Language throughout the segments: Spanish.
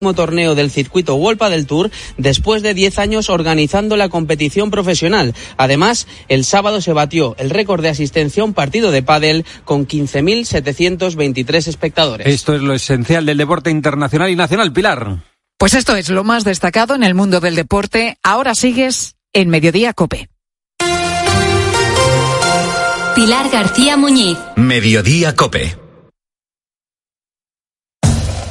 torneo del circuito Wolpa del Tour después de 10 años organizando la competición profesional. Además, el sábado se batió el récord de asistencia a un partido de pádel con 15.723 espectadores. Esto es lo esencial del deporte internacional y nacional, Pilar. Pues esto es lo más destacado en el mundo del deporte. Ahora sigues en Mediodía Cope. Pilar García Muñiz. Mediodía Cope.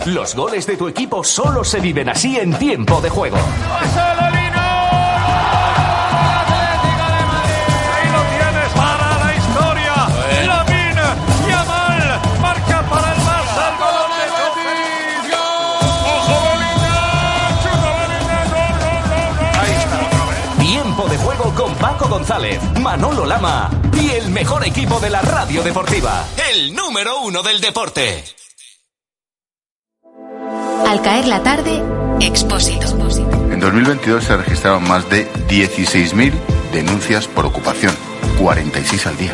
Los goles de tu equipo solo se viven así en tiempo de juego. Con Paco González, Manolo Lama y el mejor equipo de la radio deportiva. El número uno del deporte. Al caer la tarde, Expósito. En 2022 se registraron más de 16.000 denuncias por ocupación, 46 al día.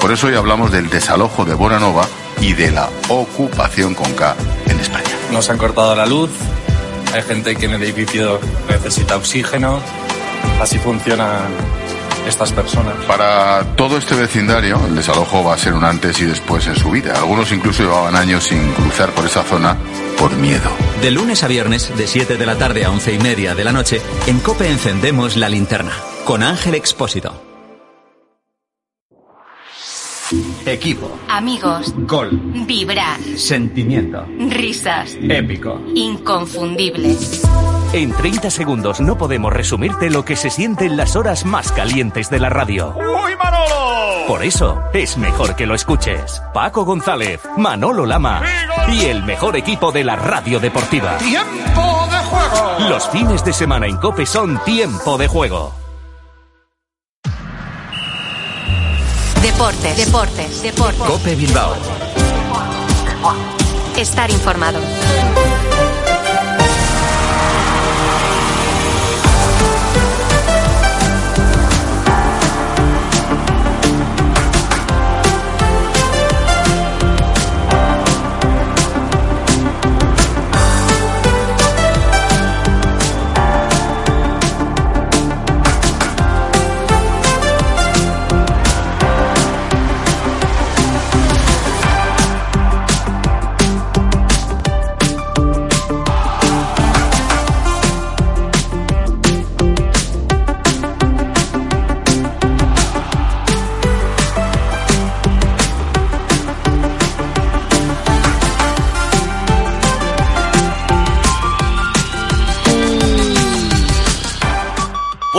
Por eso hoy hablamos del desalojo de Bonanova y de la ocupación con K en España. Nos han cortado la luz, hay gente que en el edificio necesita oxígeno, así funcionan estas personas. Para todo este vecindario, el desalojo va a ser un antes y después en su vida. Algunos incluso llevaban años sin cruzar por esa zona por miedo. De lunes a viernes, de 7 de la tarde a 11 y media de la noche, en Cope encendemos la linterna. Con Ángel Expósito. Equipo. Amigos. Gol. Vibrar. Sentimiento. Risas. Épico. Inconfundible. En 30 segundos no podemos resumirte lo que se siente en las horas más calientes de la radio. ¡Uy, Manolo! Por eso es mejor que lo escuches. Paco González, Manolo Lama y el mejor equipo de la radio deportiva. ¡Tiempo de juego! Los fines de semana en Cope son tiempo de juego. Deportes. Deportes. Deportes. Cope Bilbao. Estar informado.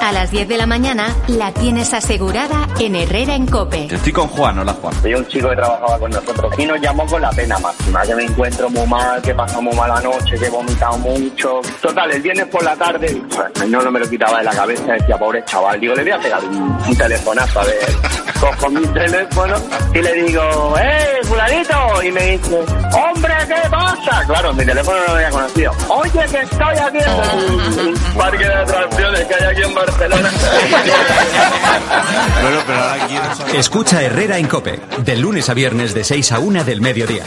A las 10 de la mañana la tienes asegurada en Herrera en Cope. Estoy con Juan, hola Juan. Soy un chico que trabajaba con nosotros y nos llamó con la pena máxima, que me encuentro muy mal, que pasó muy mala noche, que he vomitado mucho. Total, el viernes por la tarde, no, no me lo quitaba de la cabeza, decía, pobre chaval, digo, le voy a pegar un, un telefonazo, a ver, cojo mi teléfono y le digo, ¡eh, fulanito! Y me dice, ¡hombre, qué pasa! Claro, mi teléfono no lo había conocido. Oye, que estoy haciendo un parque de atracciones que hay aquí en Barcelona. Saber... Escucha Herrera en Cope. De lunes a viernes de 6 a 1 del mediodía.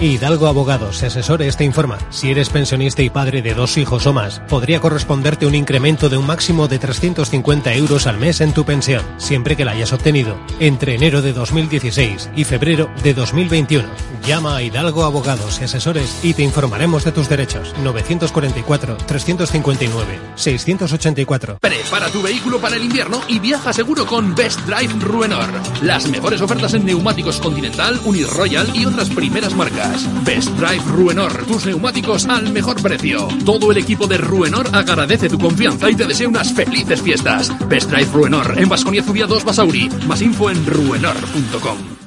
Hidalgo Abogados y Asesores te informa. Si eres pensionista y padre de dos hijos o más, podría corresponderte un incremento de un máximo de 350 euros al mes en tu pensión, siempre que la hayas obtenido entre enero de 2016 y febrero de 2021. Llama a Hidalgo Abogados y Asesores y te informaremos de tus derechos. 944-359-684. Prepara tu vehículo para el invierno y viaja seguro con Best Drive Ruenor. Las mejores ofertas en neumáticos Continental, Uniroyal y otras primeras marcas. Best Drive Ruenor, tus neumáticos al mejor precio. Todo el equipo de Ruenor agradece tu confianza y te desea unas felices fiestas. Best Drive Ruenor, en Vasconia Zubia 2 Basauri. Más info en ruenor.com.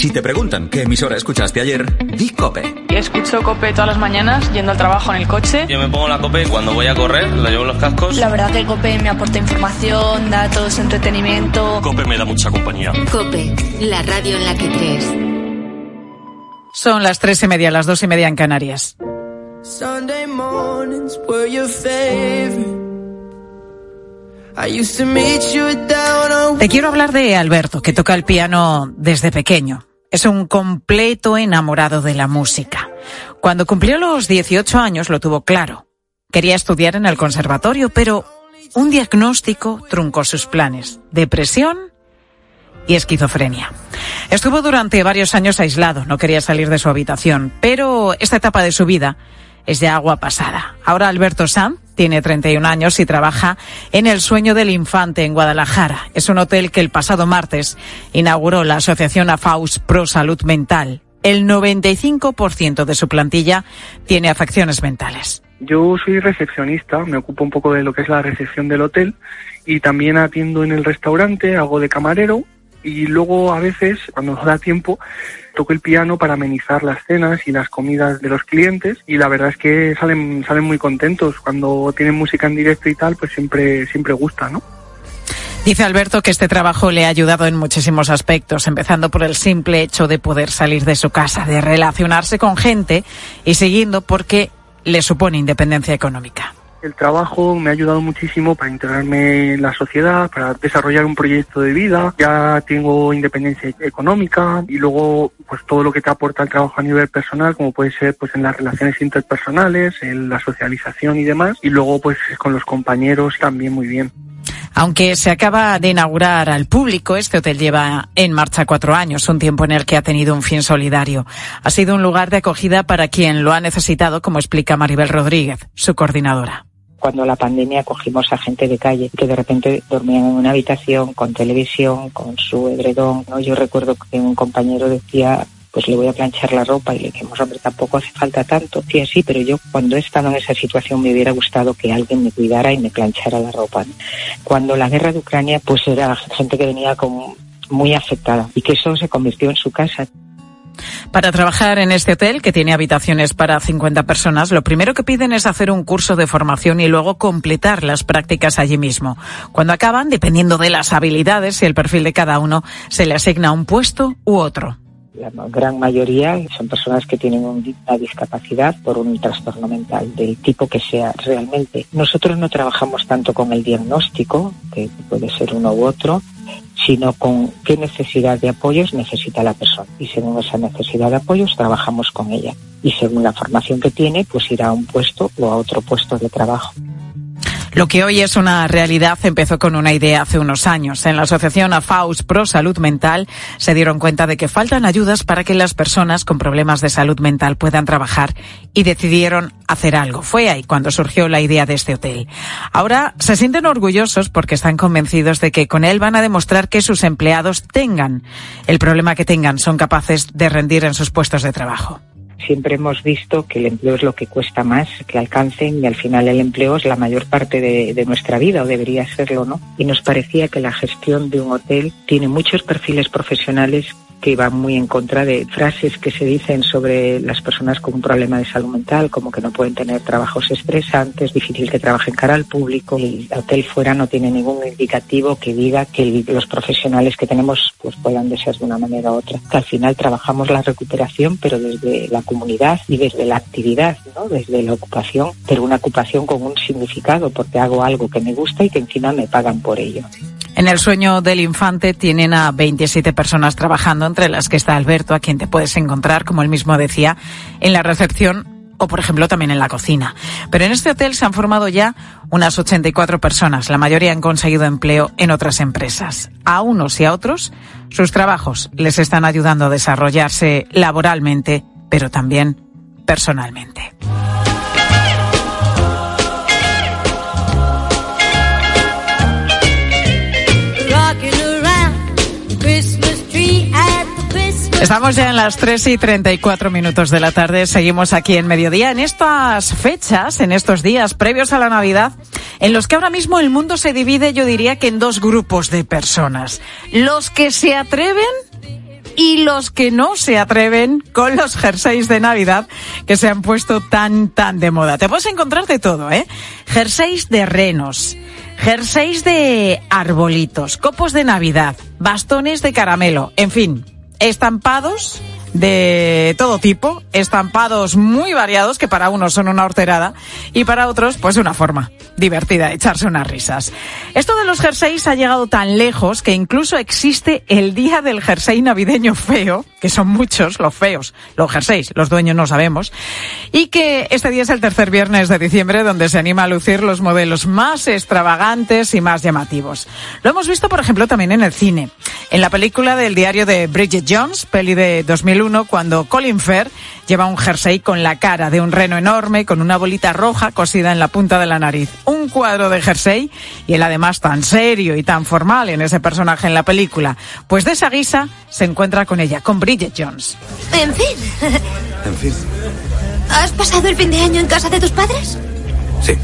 Si te preguntan qué emisora escuchaste ayer, di Cope. Escucho Cope todas las mañanas yendo al trabajo en el coche. Yo me pongo la Cope cuando voy a correr, la llevo en los cascos. La verdad que Cope me aporta información, datos, entretenimiento. Cope me da mucha compañía. Cope, la radio en la que crees. Son las tres y media, las dos y media en Canarias. Sunday mornings were your favorite. I used to meet you down on Te quiero hablar de Alberto, que toca el piano desde pequeño. Es un completo enamorado de la música. Cuando cumplió los 18 años lo tuvo claro. Quería estudiar en el conservatorio, pero un diagnóstico truncó sus planes. Depresión y esquizofrenia. Estuvo durante varios años aislado, no quería salir de su habitación, pero esta etapa de su vida es de agua pasada. Ahora Alberto Sanz tiene 31 años y trabaja en El Sueño del Infante en Guadalajara. Es un hotel que el pasado martes inauguró la asociación AFAUS Pro Salud Mental. El 95% de su plantilla tiene afecciones mentales. Yo soy recepcionista, me ocupo un poco de lo que es la recepción del hotel y también atiendo en el restaurante, hago de camarero y luego a veces, cuando nos da tiempo, toco el piano para amenizar las cenas y las comidas de los clientes y la verdad es que salen, salen muy contentos. Cuando tienen música en directo y tal, pues siempre, siempre gusta, ¿no? Dice Alberto que este trabajo le ha ayudado en muchísimos aspectos, empezando por el simple hecho de poder salir de su casa, de relacionarse con gente y siguiendo porque le supone independencia económica. El trabajo me ha ayudado muchísimo para integrarme en la sociedad, para desarrollar un proyecto de vida. Ya tengo independencia económica y luego pues todo lo que te aporta el trabajo a nivel personal, como puede ser pues en las relaciones interpersonales, en la socialización y demás. Y luego pues con los compañeros también muy bien. Aunque se acaba de inaugurar al público, este hotel lleva en marcha cuatro años, un tiempo en el que ha tenido un fin solidario. Ha sido un lugar de acogida para quien lo ha necesitado, como explica Maribel Rodríguez, su coordinadora cuando la pandemia cogimos a gente de calle que de repente dormían en una habitación con televisión, con su edredón. ¿no? Yo recuerdo que un compañero decía pues le voy a planchar la ropa y le dijimos, hombre, tampoco hace falta tanto. Sí, sí, pero yo cuando he estado en esa situación me hubiera gustado que alguien me cuidara y me planchara la ropa. Cuando la guerra de Ucrania, pues era gente que venía como muy afectada y que eso se convirtió en su casa. Para trabajar en este hotel, que tiene habitaciones para 50 personas, lo primero que piden es hacer un curso de formación y luego completar las prácticas allí mismo. Cuando acaban, dependiendo de las habilidades y el perfil de cada uno, se le asigna un puesto u otro. La gran mayoría son personas que tienen una discapacidad por un trastorno mental del tipo que sea realmente. Nosotros no trabajamos tanto con el diagnóstico, que puede ser uno u otro, sino con qué necesidad de apoyos necesita la persona. Y según esa necesidad de apoyos trabajamos con ella. Y según la formación que tiene, pues irá a un puesto o a otro puesto de trabajo. Lo que hoy es una realidad empezó con una idea hace unos años. En la asociación AFAUS Pro Salud Mental se dieron cuenta de que faltan ayudas para que las personas con problemas de salud mental puedan trabajar y decidieron hacer algo. Fue ahí cuando surgió la idea de este hotel. Ahora se sienten orgullosos porque están convencidos de que con él van a demostrar que sus empleados tengan el problema que tengan, son capaces de rendir en sus puestos de trabajo siempre hemos visto que el empleo es lo que cuesta más que alcancen y al final el empleo es la mayor parte de, de, nuestra vida o debería serlo, ¿no? Y nos parecía que la gestión de un hotel tiene muchos perfiles profesionales que va muy en contra de frases que se dicen sobre las personas con un problema de salud mental, como que no pueden tener trabajos estresantes, difícil que trabajen cara al público. El hotel fuera no tiene ningún indicativo que diga que los profesionales que tenemos pues puedan de ser de una manera u otra. Al final trabajamos la recuperación, pero desde la comunidad y desde la actividad, ¿no? desde la ocupación, pero una ocupación con un significado, porque hago algo que me gusta y que encima me pagan por ello. En el sueño del infante tienen a 27 personas trabajando, entre las que está Alberto, a quien te puedes encontrar, como él mismo decía, en la recepción o, por ejemplo, también en la cocina. Pero en este hotel se han formado ya unas 84 personas. La mayoría han conseguido empleo en otras empresas. A unos y a otros, sus trabajos les están ayudando a desarrollarse laboralmente, pero también personalmente. Estamos ya en las 3 y 34 minutos de la tarde. Seguimos aquí en mediodía, en estas fechas, en estos días previos a la Navidad, en los que ahora mismo el mundo se divide, yo diría que en dos grupos de personas. Los que se atreven y los que no se atreven con los jerseys de Navidad que se han puesto tan, tan de moda. Te puedes encontrar de todo, ¿eh? Jerseys de renos, jerseys de arbolitos, copos de Navidad, bastones de caramelo, en fin, estampados de todo tipo, estampados muy variados que para unos son una horterada y para otros pues una forma divertida de echarse unas risas. Esto de los jerseys ha llegado tan lejos que incluso existe el día del jersey navideño feo, que son muchos los feos, los jerseys, los dueños no sabemos, y que este día es el tercer viernes de diciembre donde se anima a lucir los modelos más extravagantes y más llamativos. Lo hemos visto, por ejemplo, también en el cine. En la película del diario de Bridget Jones, peli de 2001, cuando Colin Firth lleva un jersey con la cara de un reno enorme, con una bolita roja cosida en la punta de la nariz. Un cuadro de jersey y él además tan serio y tan formal en ese personaje en la película. Pues de esa guisa se encuentra con ella, con Bridget Jones. En fin. En fin. ¿Has pasado el fin de año en casa de tus padres? Sí.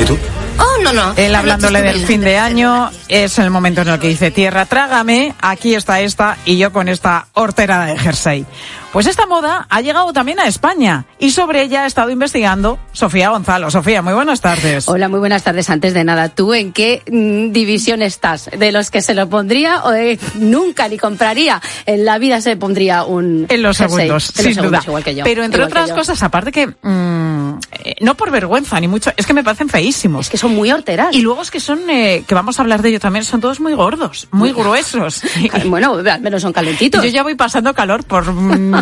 ¿Y tú? Oh, no, no. Él hablándole del fin de año es el momento en el que dice tierra, trágame, aquí está esta y yo con esta horterada de jersey. Pues esta moda ha llegado también a España y sobre ella ha estado investigando Sofía Gonzalo. Sofía, muy buenas tardes. Hola, muy buenas tardes. Antes de nada, ¿tú en qué mm, división estás? ¿De los que se lo pondría o de nunca ni compraría? En la vida se pondría un En los jersey. segundos, En los sin segundos, duda. igual que yo. Pero entre otras cosas, aparte que mm, eh, no por vergüenza ni mucho, es que me parecen feísimos. Es que son muy horteras. Y luego es que son, eh, que vamos a hablar de ello también, son todos muy gordos, muy gruesos. bueno, al menos son calentitos. Yo ya voy pasando calor por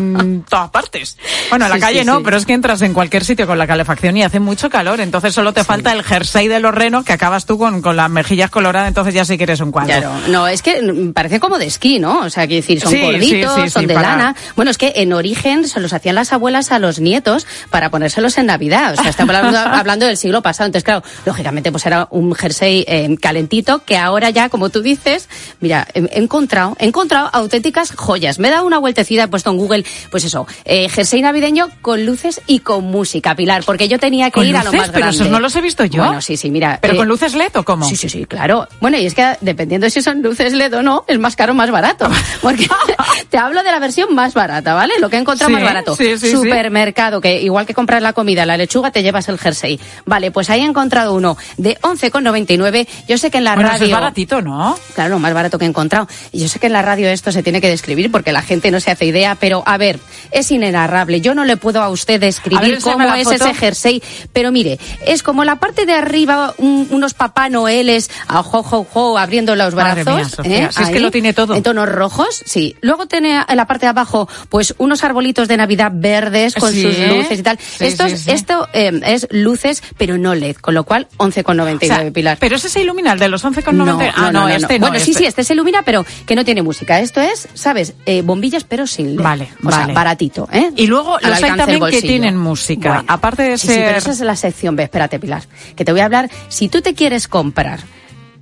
mm, todas partes. Bueno, en la Sí, calle sí, no, sí. pero es que entras en cualquier sitio con la calefacción y hace mucho calor, entonces solo te falta el jersey de los renos que acabas tú con, con las mejillas coloradas, entonces ya sí que eres un cuadro. Claro, no, es que parece como de esquí, ¿no? O sea, quiero decir, son gorditos, son de para- lana. Bueno, es que en origen se los hacían las abuelas a los nietos para ponérselos en Navidad. O sea, estamos hablando, hablando del siglo pasado. Entonces, claro, lógicamente, pues era un jersey eh, calentito que ahora ya, como tú dices, mira, he encontrado, he encontrado auténticas joyas. Me he dado una vueltecida, he puesto en Google, pues eso, eh, jersey navideño con luces y con música, Pilar, porque yo tenía que ¿Con ir a lo más Pero grande. esos no los he visto yo. Bueno, sí, sí, mira. ¿Pero eh, con luces LED o cómo? Sí, sí, sí, claro. Bueno, y es que dependiendo si son luces LED o no, es más caro o más barato. Porque te hablo de la versión más barata, ¿vale? Lo que he encontrado Sí, más barato. sí, sí. Supermercado, que igual que comprar la comida, la lechuga, te llevas el jersey. Vale, pues ahí he encontrado uno de 11,99. Yo sé que en la Bueno, eso radio... es baratito, ¿no? Claro, lo más barato que he encontrado. Y yo sé que en la radio esto se tiene que describir porque la gente no se hace idea, pero a ver, es inenarrable. Yo no le puedo a usted A ver, describir cómo es foto. ese jersey, pero mire, es como la parte de arriba, un- unos papá noeles, a jo, jo, jo, abriendo los Madre brazos. mía, ¿eh? si es que lo tiene todo. En tonos rojos, sí. Luego tiene en la parte de abajo, pues unos arbolitos de Navidad verdes con Sí, sus luces y tal. sí, Estos, sí. Esto eh, es luces, pero no LED, con lo cual 11,99 O sea, Pilar. Pero ese se ilumina, el de los 11,90. No, ah, no, este no. Bueno, sí, este- sí, este se ilumina, pero que no tiene música. Esto es, ¿sabes? Eh, bombillas, pero sin LED. Vale, o sea, baratito, ¿eh? Y luego Al los hay también que tienen música. Bueno, Aparte de sí, sí, ser... pero esa es la sección B. Espérate, Pilar, que te voy a hablar. Si tú te quieres comprar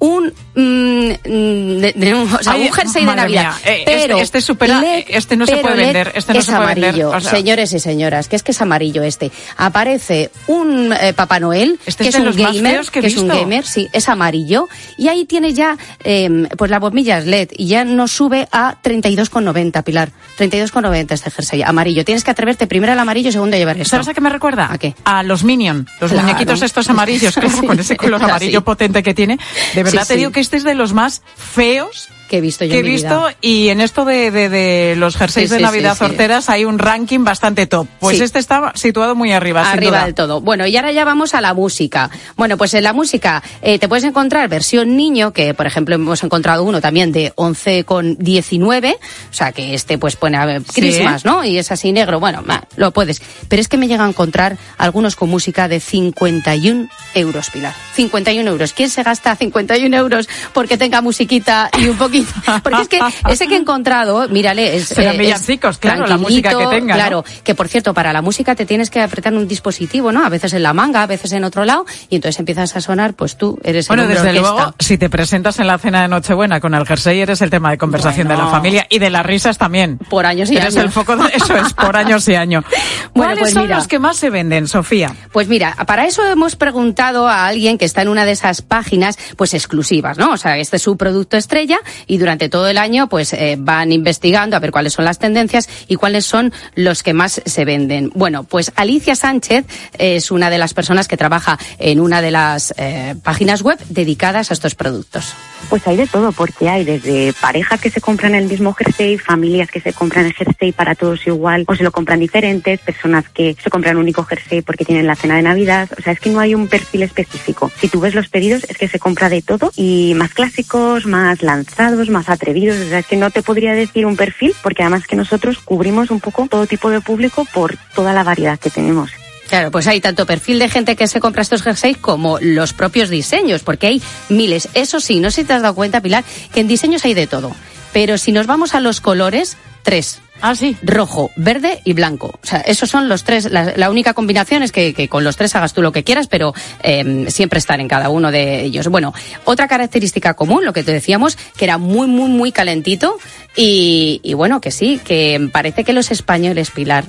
un, mm, de- de un, o sea, Ay, un jersey de Navidad, eh, este- pero este supera- LED, este no se puede vender, este no es se puede vender, amarillo, o sea- señores y señoras, que es que es amarillo este. Aparece un eh, Papá Noel Este que es es, un gamer, que que es un gamer, sí, es amarillo y ahí tiene ya eh, pues las bombillas LED y ya nos sube a 32,90 Pilar, 32,90 este jersey amarillo. Tienes que atreverte primero al amarillo, segundo a llevar esto. ¿Sabes a qué me recuerda? ¿A qué? A los Minion, los Claro. muñequitos estos amarillos, claro, Sí, con ese color así. amarillo potente que tiene. De verdad Sí, te digo que este es de los más feos que he visto yo que he mi visto vida. y en esto de, de, de los jerseys Sí, de sí, Navidad sí, horteras hay un ranking bastante top. Pues este está situado muy arriba, sin Arriba duda. del todo. Bueno, y ahora ya vamos a la música. Bueno, pues en la música eh, te puedes encontrar versión niño, que por ejemplo hemos encontrado uno también de 11,19, o sea que este pues pone a ver. Christmas, ¿no? Y es así negro, bueno, lo puedes. Pero es que me llega a encontrar algunos con música de 51 euros, Pilar. 51 euros. ¿Quién se gasta 51 euros porque tenga musiquita y un poquito? Porque es que ese que he encontrado, mírale, es... Serán eh, villancicos, claro, la música que tenga, ¿no? Claro, que por cierto, para la música te tienes que apretar un dispositivo, ¿no? A veces en la manga, a veces en otro lado, y entonces empiezas a sonar, pues tú eres Bueno, el hombre desde orquesta. luego, si te presentas en la cena de Nochebuena con el jersey, eres el tema de conversación de la Bueno. familia y de las risas también. Por años y Eres años. el foco de eso, es por años y años. Bueno, ¿Cuáles pues son mira. los que más se venden, Sofía? Pues mira, para eso hemos preguntado a alguien que está en una de esas páginas, pues exclusivas, ¿no? O sea, este es su producto estrella, y durante todo el año pues eh, van investigando a ver cuáles son las tendencias y cuáles son los que más se venden. Bueno, pues Alicia Sánchez es una de las personas que trabaja en una de las eh, páginas web dedicadas a estos productos. Pues hay de todo, porque hay desde parejas que se compran el mismo jersey, familias que se compran el jersey para todos igual o se lo compran diferentes, personas que se compran un único jersey porque tienen la cena de Navidad. O sea, es que no hay un perfil específico. Si tú ves los pedidos, es que se compra de todo y más clásicos, más lanzados, más atrevidos. O sea, es que no te podría decir un perfil porque además que nosotros cubrimos un poco todo tipo de público por toda la variedad que tenemos. Claro, pues hay tanto perfil de gente que se compra estos jerseys como los propios diseños, porque hay miles. Eso sí, no sé si te has dado cuenta, Pilar, que en diseños hay de todo. Pero si nos vamos a los colores, tres. Ah, sí. Rojo, verde y blanco. O sea, esos son los tres. La, la única combinación es que, que, con los tres hagas tú lo que quieras, pero eh, siempre estar en cada uno de ellos. Bueno, otra característica común, lo que te decíamos, que era muy, muy, muy calentito. Y, y bueno, que sí, que parece que los españoles, Pilar,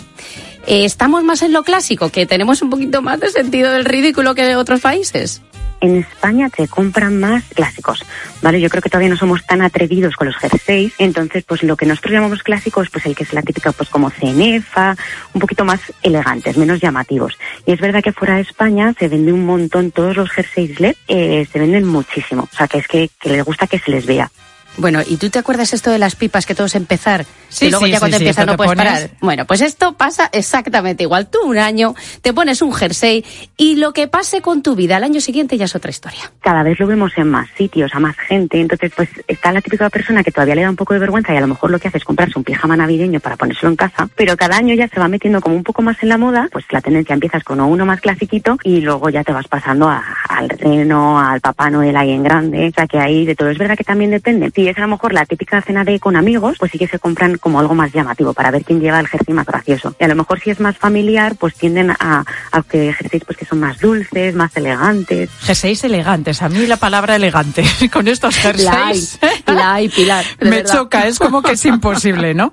eh, estamos más en lo clásico, que tenemos un poquito más de sentido del ridículo que otros países en España te compran más clásicos, ¿vale? Yo creo que todavía no somos tan atrevidos con los jerseys, entonces pues lo que nosotros llamamos clásicos, pues el que es la típica pues como cenefa, un poquito más elegantes, menos llamativos. Y es verdad que fuera de España se vende un montón, todos los jerseys LED eh, se venden muchísimo, o sea que es que les gusta que se les vea. Bueno, ¿y tú te acuerdas esto de las pipas que todos empezar? Sí, y luego sí, ya cuando sí, sí, empiezas no puedes pones- parar. Bueno, pues esto pasa exactamente igual. Tú un año te pones un jersey y lo que pase con tu vida al año siguiente ya es otra historia. cada vez lo vemos en más sitios, a más gente. Entonces, pues está la típica persona que todavía le da un poco de vergüenza y a lo mejor lo que hace es comprarse un pijama navideño para ponérselo en casa, pero cada año ya se va metiendo como un poco más en la moda, pues la tendencia empiezas con uno más clasiquito y luego ya te vas pasando a- al reno, al Papá Noel ahí en grande, o sea que ahí de todo. Es verdad que también depende. Si es a lo mejor la típica cena de con amigos, pues sí que se compran como algo más llamativo para ver quién lleva el jersey más gracioso. Y a lo mejor si es más familiar, pues tienden a, a que jerseys pues que son más dulces, más elegantes. Jerseys elegantes. A mí la palabra elegante con estos jerseys. La hay, Pilar. de Me verdad. choca, es como que es imposible, ¿no?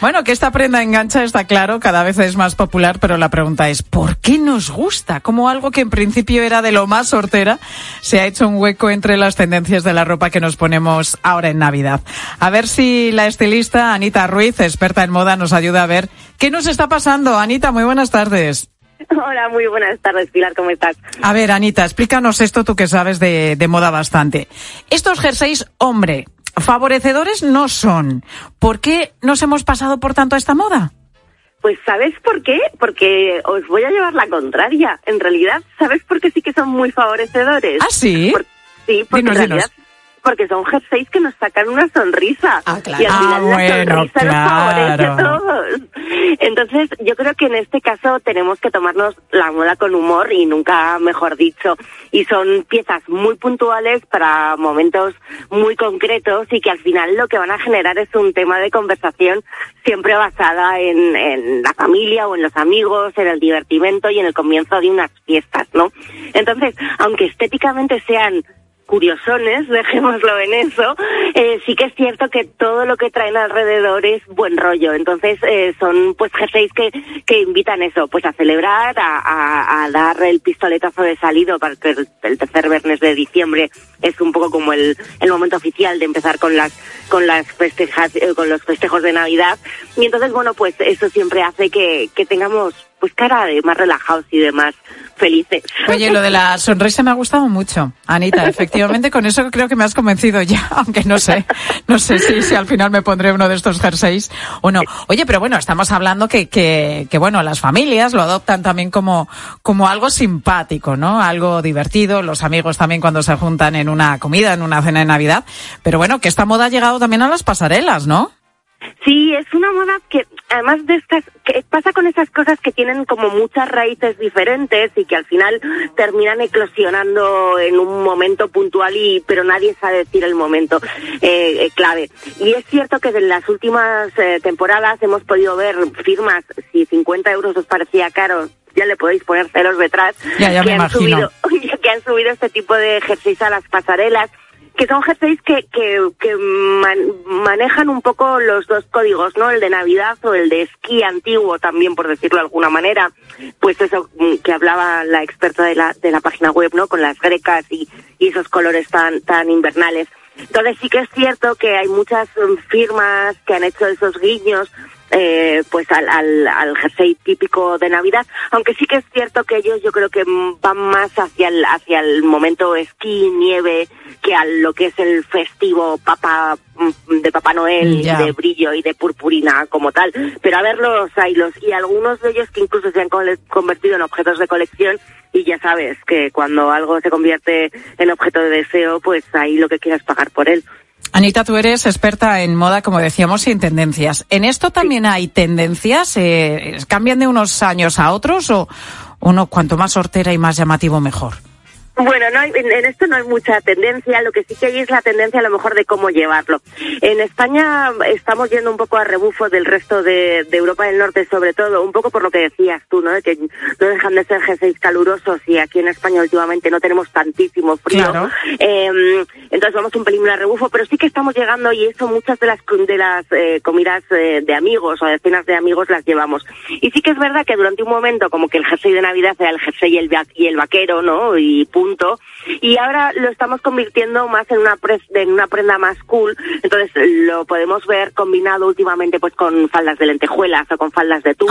Bueno, que esta prenda engancha está claro, cada vez es más popular, pero la pregunta es, ¿por qué nos gusta? Como algo que en principio era de lo más sortera, se ha hecho un hueco entre las tendencias de la ropa que nos ponemos ahora en Navidad. A ver si la estilista Anita Ruiz, experta en moda, nos ayuda a ver qué nos está pasando. Anita, muy buenas tardes. Hola, muy buenas tardes, Pilar, ¿cómo estás? A ver, Anita, explícanos esto tú que sabes de, de moda bastante. Estos jerseys, hombre, favorecedores no son. ¿Por qué nos hemos pasado por tanto a esta moda? Pues ¿sabes por qué? Porque os voy a llevar la contraria. En realidad, ¿sabes por qué sí que son muy favorecedores? ¿Ah, sí? Por- sí, porque Dinos, en realidad... dinos. Porque son jerseys que nos sacan una sonrisa. claro. Y al final Ah, la bueno, sonrisa nos favorece a claro. todos. Entonces, yo creo que en este caso tenemos que tomarnos la moda con humor y nunca mejor dicho. Y son piezas muy puntuales para momentos muy concretos y que al final lo que van a generar es un tema de conversación siempre basada en, en la familia o en los amigos, en el divertimento y en el comienzo de unas fiestas, ¿no? Entonces, aunque estéticamente sean curiosones, dejémoslo en eso, eh, sí que es cierto que todo lo que traen alrededor es buen rollo. Entonces eh, son pues jerseys que, que invitan eso, pues a celebrar, a, a- a dar el pistoletazo de salido para el tercer viernes de diciembre es un poco como el, el momento oficial de empezar con las con las festejas, eh, con los festejos de Navidad. Y entonces bueno pues eso siempre hace que, que tengamos pues cara de más relajados y de más felices. Oye, lo de la sonrisa me ha gustado mucho, Anita. Efectivamente, con eso creo que me has convencido ya, aunque no sé, no sé si, si al final me pondré uno de estos jerseys o no. Oye, pero bueno, estamos hablando que, que, que bueno, las familias lo adoptan también como, como algo simpático, ¿no? Algo divertido, los amigos también cuando se juntan en una comida, en una cena de Navidad. Pero bueno, que esta moda ha llegado también a las pasarelas, ¿no? Sí, es una moda que además de estas, que pasa con esas cosas que tienen como muchas raíces diferentes y que al final terminan eclosionando en un momento puntual y pero nadie sabe decir el momento eh, eh, clave. Y es cierto que en las últimas eh, temporadas hemos podido ver firmas, si 50 euros os parecía caro, ya le podéis poner ceros detrás, Ya, ya que, han subido, que han subido este tipo de jerseys a las pasarelas que son jerseys que, que, que man- manejan un poco los dos códigos, ¿no? El de Navidad o el de esquí antiguo también, por decirlo de alguna manera. Pues eso mm, que hablaba la experta de la, de la página web, ¿no? Con las grecas y, y esos colores tan, tan invernales. Entonces sí que es cierto que hay muchas mm, firmas que han hecho esos guiños eh, pues al, al, al jersey típico de Navidad, aunque sí que es cierto que ellos yo creo que van más hacia el, hacia el momento esquí, nieve, que a lo que es el festivo papa mm, de Papá Noel, de brillo y de purpurina como tal. Pero a ver los hay los, y algunos de ellos que incluso se han convertido en objetos de colección y ya sabes que cuando algo se convierte en objeto de deseo, pues ahí lo que quieras pagar por él. Anita, tú eres experta en moda, como decíamos, y en tendencias. ¿En esto también hay tendencias? Eh, ¿Cambian de unos años a otros o uno cuanto más hortera y más llamativo mejor? Bueno, no hay- en, en esto no hay mucha tendencia, lo que sí que hay es la tendencia a lo mejor de cómo llevarlo. En España estamos yendo un poco a rebufo del resto de, de Europa del Norte, sobre todo, un poco por lo que decías tú, ¿no? De que no dejan de ser G6 calurosos y aquí en España últimamente no tenemos tantísimo frío. Claro. Eh, entonces vamos un pelín a rebufo, pero sí que estamos llegando y eso muchas de las de las eh, comidas eh, de amigos o de cenas de amigos las llevamos. Y sí que es verdad que durante un momento como que el jersey de Navidad era el jersey y el, y el vaquero, ¿no? Y punto. Y ahora lo estamos convirtiendo más en una, pre- en una prenda más cool. Entonces lo podemos ver combinado últimamente pues con faldas de lentejuelas o con faldas de tul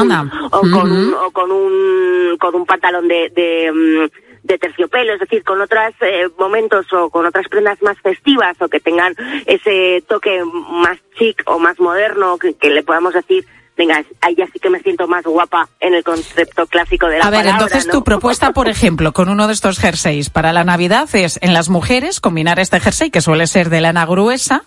o con un, o con un con un pantalón de, de, mm, de terciopelo, es decir, con otros momentos o con otras prendas más festivas o que tengan ese toque más chic o más moderno, que, que le podamos decir, venga, ahí ya sí que me siento más guapa en el concepto clásico de la A ver, palabra, entonces ¿no? tu propuesta, por ejemplo, con uno de estos jerseys para la Navidad es en las mujeres combinar este jersey, que suele ser de lana gruesa,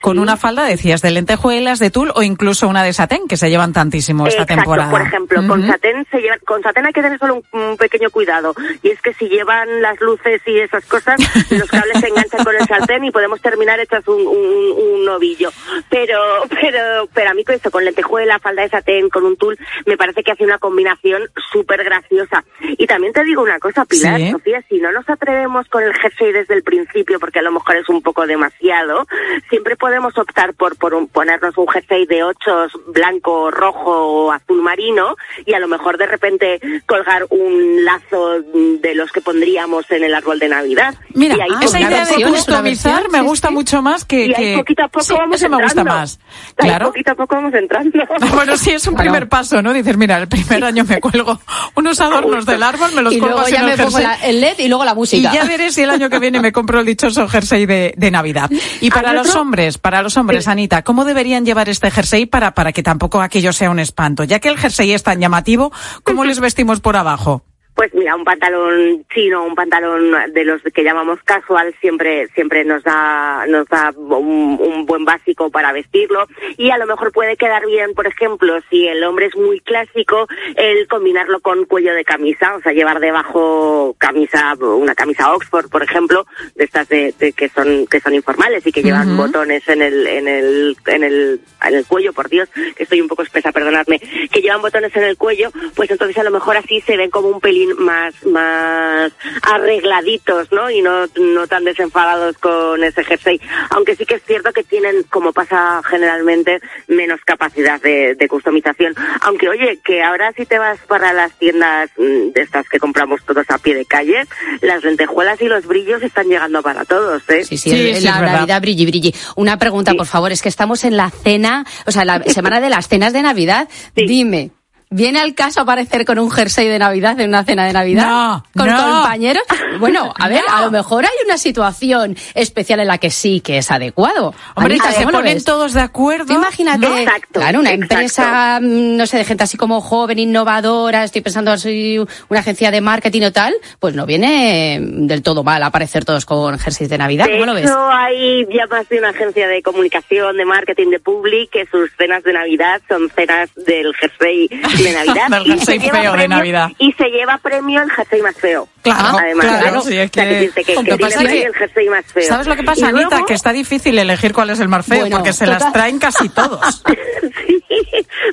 con una falda, decías, de lentejuelas, de tul o incluso una de satén, que se llevan tantísimo esta Exacto, temporada. por ejemplo, con satén se llevan- con satén hay que tener solo un, un pequeño cuidado y es que si llevan las luces y esas cosas, los cables se enganchan con el satén y podemos terminar hechas un, un, un novillo. Pero, pero, pero a mí con eso, con lentejuela, falda de satén, con un tul, me parece que hace una combinación súper graciosa. Y también te digo una cosa, Pilar, Sí. Sofía, si no nos atrevemos con el jersey desde el principio, porque a lo mejor es un poco demasiado, siempre podemos optar por, por un- ponernos un jersey de ochos blanco, rojo o azul marino y a lo mejor de repente colgar un lazo de los que pondríamos en el árbol de Navidad. Mira, Y ahí esa una idea de customizar me gusta sí. mucho más que... Y ahí que- poquito a poco Sí, vamos ese me gusta entrando. más. Ahí Claro. poquito a poco vamos entrando. Bueno, sí, es un primer paso, ¿no? Dices, mira, el primer año me cuelgo unos adornos del árbol, me los y luego ya me el pongo la- el LED y luego la música. Y ya veré si el año que viene me compro el dichoso jersey de, de Navidad. Y para ¿Hay los otro? hombres, para los hombres, Anita, ¿cómo deberían llevar este jersey para, para que tampoco aquello sea un espanto? Ya que el jersey es tan llamativo, ¿cómo les vestimos por abajo? Pues mira, un pantalón chino, un pantalón de los que llamamos casual, siempre siempre nos da nos da un, un buen básico para vestirlo. Y a lo mejor puede quedar bien, por ejemplo, si el hombre es muy clásico, el combinarlo con cuello de camisa, o sea, llevar debajo camisa, una camisa Oxford, por ejemplo, de estas de, de que son que son informales y que llevan botones en el en el en el en el cuello, por Dios, que estoy un poco espesa, perdonadme, que llevan botones en el cuello, pues entonces a lo mejor así se ven como un pelín más más arregladitos, ¿no? Y no no tan desenfadados con ese jersey, aunque sí que es cierto que tienen, como pasa generalmente, menos capacidad de, de customización. Aunque oye, que ahora si te vas para las tiendas mm, de estas que compramos todos a pie de calle, las lentejuelas y los brillos están llegando para todos, ¿eh? Sí, sí, el- la Navidad brilli brilli. Una pregunta, por favor, es que estamos en la cena, o sea, la semana de las cenas de Navidad. Dime, ¿viene al caso aparecer con un jersey de Navidad en una cena de Navidad? No, ¿Con no. compañeros? Bueno, a ver, No. a lo mejor hay una situación especial en la que sí que es adecuado. Hombre, Anita, se ¿cómo lo ponen ves? todos de acuerdo. Imagínate, ¿no? claro, una exacto. empresa, no sé, de gente así como joven, innovadora, estoy pensando así, una agencia de marketing o tal, pues no viene del todo mal aparecer todos con jerseys de Navidad. De ¿Cómo lo ves? hecho, hay ya más de una agencia de comunicación, de marketing, de public, que sus cenas de Navidad son cenas del jersey de Navidad. Del y se lleva feo de premio- Navidad. Y se lleva premio el jersey más feo. Claro, Además, claro, ¿no? sí, es O sea, que- que, que, que que pasa es que- el jersey más feo. ¿Sabes lo que pasa, Anita? Que está difícil elegir cuál es el más feo, Bueno, porque se las traen casi todos.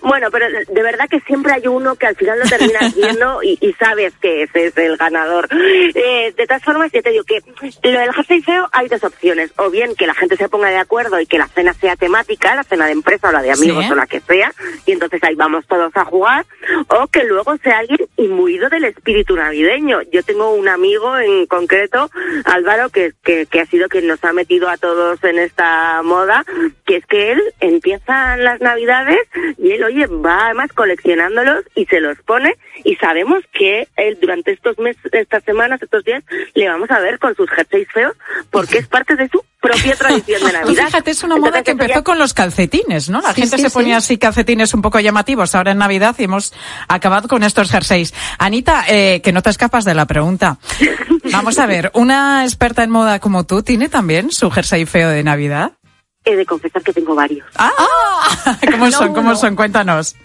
Bueno, pero de verdad que siempre hay uno que al final lo terminas viendo y, y sabes que ese es el ganador. Eh, de todas formas, yo te digo que lo del jersey feo hay dos opciones. O bien que la gente se ponga de acuerdo y que la cena sea temática, la cena de empresa o la de amigos Sí. o la que sea, y entonces ahí vamos todos a jugar. O que luego sea alguien imbuido del espíritu navideño. Yo tengo un amigo en concreto, Álvaro, que, que, que ha sido quien nos ha metido a todos en esta moda, que es que él empieza las navidades y él, oye, va además coleccionándolos y se los pone y sabemos que él durante estos meses, estas semanas, estos días, le vamos a ver con sus jerseys feos porque es parte de su propia tradición de Navidad. fíjate, es una moda Entonces, que ya- empezó con los calcetines, ¿no? La Sí, gente sí, se sí. ponía así calcetines un poco llamativos ahora en Navidad y hemos acabado con estos jerseys. Anita, eh, que no te escapas de la pregunta. Vamos a ver, una experta en moda como tú tiene también su jersey feo de Navidad. He de confesar que tengo varios. ¡Ah! ¿Cómo son? ¿Cómo son? Cuéntanos.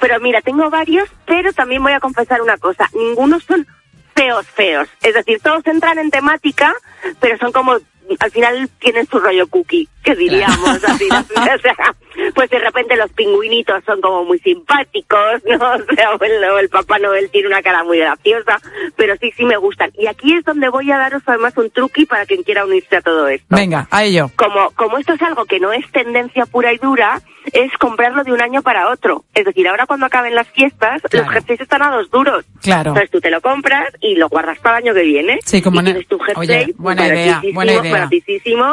Pero mira, tengo varios, pero también voy a confesar una cosa. Ninguno son feos, feos. Es decir, todos entran en temática, pero son como, al final tienen su rollo cookie, que diríamos así. ¿no? O sea, pues de repente los pingüinitos son como muy simpáticos, ¿no? O sea, el, Papá Noel tiene una cara muy graciosa, pero sí, sí me gustan. Y aquí es donde voy a daros además un truqui para quien quiera unirse a todo esto. Venga, a ello. Como, como esto es algo que no es tendencia pura y dura, es comprarlo de un año para otro. Es decir, ahora cuando acaben las fiestas, los jerseys están a dos duros. Claro. Entonces tú te lo compras y lo guardas para el año que viene. Sí, como y ne- tienes tu jersey Oye, buena idea, buena idea.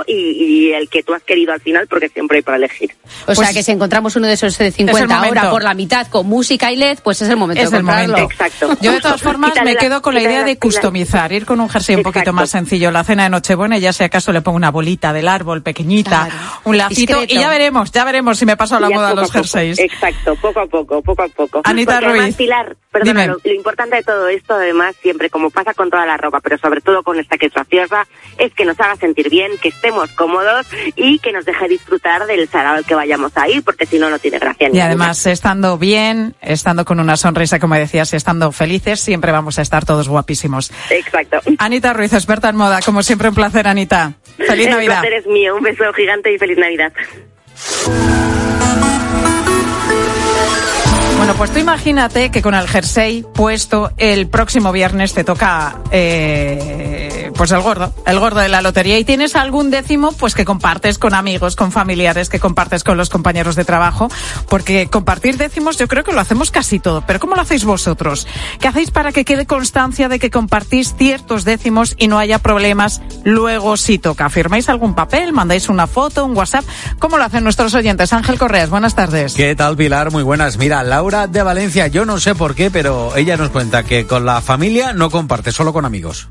y, y el que tú has querido al final, porque siempre hay para elegir. O sea que si encontramos uno de esos de 50 ahora por la mitad con música y LED, pues es el momento Es de el momento. Exacto. Yo de todas formas me la- quedo con la idea de customizar, ir con un jersey un poquito más sencillo. La cena de Nochebuena, ya si acaso le pongo una bolita del árbol pequeñita, un lacito Discreto. y ya veremos, ya veremos si me paso a la moda los poco. jerseys. Exacto, poco a poco, poco a poco. Anita Porque además, Ruiz. Pilar, perdona, lo, lo importante de todo esto, además, siempre, como pasa con toda la ropa, pero sobre todo con esta que es graciosa, es que nos haga sentir bien, que estemos cómodos y que nos deje disfrutar del sarao al que vayamos a ir, porque si no, no tiene gracia Y ninguna. además, estando bien, estando con una sonrisa, como decías, y estando felices, siempre vamos a estar todos guapísimos. Exacto. Anita Ruiz, experta en moda, como siempre un placer, Anita. Feliz El Navidad. placer es mío, un beso gigante y feliz Navidad. Bueno, pues tú imagínate que con el jersey puesto el próximo viernes te toca eh, pues el gordo, el gordo de la lotería y tienes algún décimo pues que compartes con amigos, con familiares, que compartes con los compañeros de trabajo, porque compartir décimos yo creo que lo hacemos casi todo, pero ¿cómo lo hacéis vosotros? ¿Qué hacéis para que quede constancia de que compartís ciertos décimos y no haya problemas luego si toca? ¿Firmáis algún papel? ¿Mandáis una foto, un WhatsApp? ¿Cómo lo hacen nuestros oyentes? Ángel Correas, buenas tardes. ¿Qué tal, Pilar? Muy buenas. Mira, Laura de Valencia, yo no sé por qué, pero ella nos cuenta que con la familia no comparte, solo con amigos.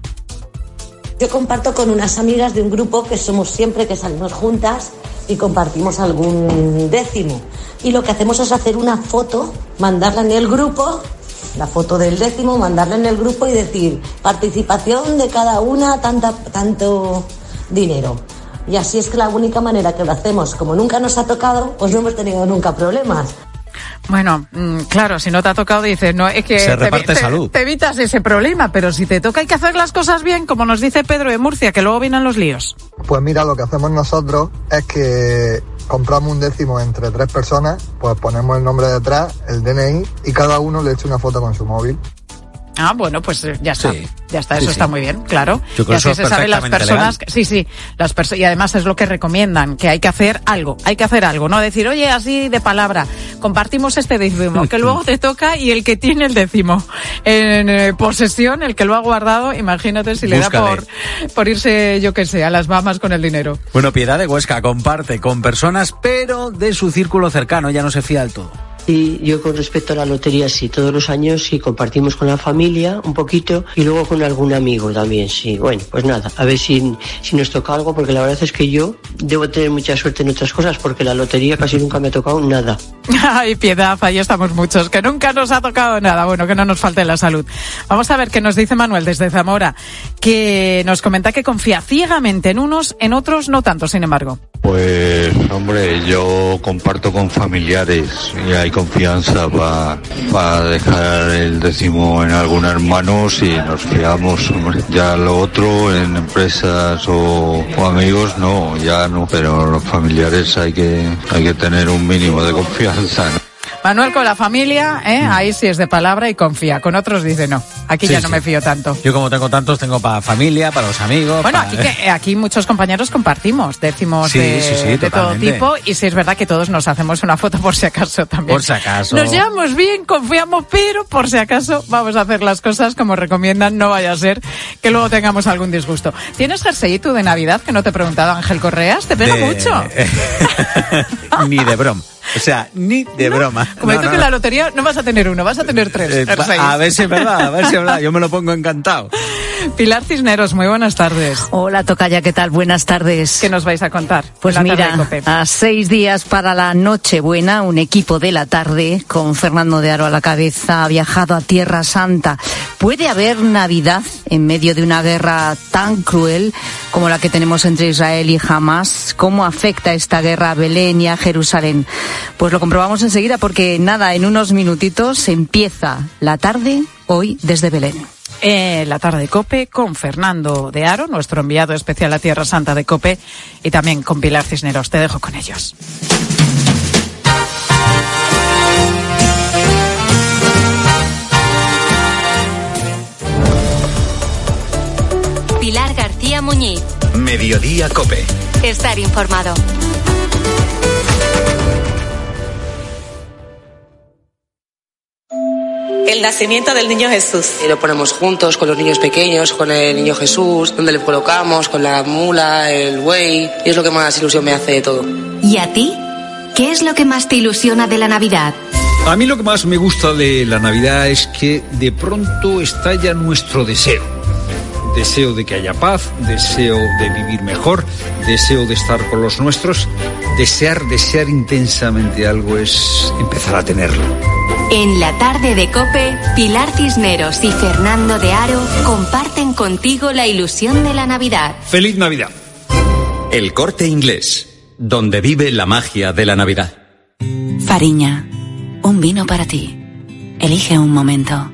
Yo comparto con unas amigas de un grupo que somos siempre que salimos juntas y compartimos algún décimo. Y lo que hacemos es hacer una foto, mandarla en el grupo, la foto del décimo, mandarla en el grupo y decir participación de cada una, tanta, tanto dinero. Y así es que la única manera que lo hacemos, como nunca nos ha tocado, pues no hemos tenido nunca problemas. Bueno, mm, claro, si no te ha tocado, dices, no, es que Se te, reparte te- salud. te evitas ese problema, pero si te toca hay que hacer las cosas bien, como nos dice Pedro de Murcia, que luego vienen los líos. Pues mira, lo que hacemos nosotros es que compramos un décimo entre tres personas, pues ponemos el nombre detrás, el DNI y cada uno le echa una foto con su móvil. Ah, bueno, pues eh, ya está. Sí. Ya está, eso sí. está muy bien, claro. Yo creo y así se saben las personas. legal. sí, sí. Las perso- y además es lo que recomiendan, que hay que hacer algo. Hay que hacer algo. No decir, oye, así de palabra, compartimos este décimo, que luego te toca y el que tiene el décimo en eh, posesión, el que lo ha guardado, imagínate si le da por, por irse, yo qué sé, a las Bahamas con el dinero. Bueno, Piedad de Huesca comparte con personas, pero de su círculo cercano, ya no se fía del todo. Y yo con respecto a la lotería, sí, todos los años sí compartimos con la familia un poquito y luego con algún amigo también, sí. Bueno, pues nada, a ver si, si nos toca algo, porque la verdad es que yo debo tener mucha suerte en otras cosas, porque la lotería casi nunca me ha tocado nada. Ay, piedad, ahí estamos muchos, que nunca nos ha tocado nada. Bueno, que no nos falte la salud. Vamos a ver qué nos dice Manuel desde Zamora, que nos comenta que confía ciegamente en unos, en otros no tanto, sin embargo. Pues hombre, yo comparto con familiares y hay confianza para dejar el décimo en algunas manos y nos fiamos. Ya lo otro en empresas o, amigos no, ya no, pero los familiares hay que, hay que tener un mínimo de confianza. Manuel con la familia, ¿eh? ahí sí es de palabra y confía, con otros dice no. Aquí Sí, ya no sí. me fío tanto. Yo como tengo tantos, tengo para familia, para los amigos. Bueno, aquí, que- aquí muchos compañeros compartimos décimos Sí, de, todo tipo y sí es verdad que todos nos hacemos una foto por si acaso también. Por si acaso. Nos llevamos bien, confiamos, pero por si acaso vamos a hacer las cosas como recomiendan, no vaya a ser que luego tengamos algún disgusto. ¿Tienes jersey tú de Navidad que no te he preguntado Ángel Correas? Te pega de- mucho. ni de broma. O sea, ni de broma. Como No, no, que la lotería no vas a tener uno, vas a tener tres. Eh, a ver si es verdad, a ver si es verdad. Yo me lo pongo encantado. Pilar Cisneros, muy buenas tardes. Hola, Tocaya, ¿qué tal? Buenas tardes. ¿Qué nos vais a contar? Pues mira, a seis días para la Nochebuena, un equipo de la tarde, con Fernando de Aro a la cabeza, ha viajado a Tierra Santa. ¿Puede haber Navidad en medio de una guerra tan cruel como la que tenemos entre Israel y Hamas? ¿Cómo afecta esta guerra a Belén y a Jerusalén? Pues lo comprobamos enseguida porque nada, en unos minutitos empieza la tarde hoy desde Belén. Eh, la tarde de Cope con Fernando de Aro, nuestro enviado especial a Tierra Santa de Cope, y también con Pilar Cisneros. Te dejo con ellos. Pilar García Muñiz. Mediodía Cope. Estar informado. El nacimiento del niño Jesús. Y lo ponemos juntos con los niños pequeños, con el niño Jesús, donde le colocamos, con la mula, el buey, y es lo que más ilusión me hace de todo. ¿Y a ti? ¿Qué es lo que más te ilusiona de la Navidad? A mí lo que más me gusta de la Navidad es que de pronto estalla nuestro deseo. Deseo de que haya paz, deseo de vivir mejor, deseo de estar con los nuestros. Desear, desear intensamente algo es empezar a tenerlo. En la tarde de Cope, Pilar Cisneros y Fernando de Aro comparten contigo la ilusión de la Navidad. ¡Feliz Navidad! El corte inglés, donde vive la magia de la Navidad. Fariña, un vino para ti. Elige un momento.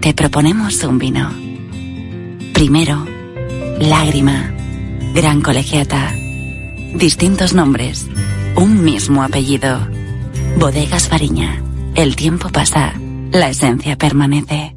Te proponemos un vino. Primero, lágrima, gran colegiata. Distintos nombres, un mismo apellido. Bodegas Fariña. El tiempo pasa, la esencia permanece.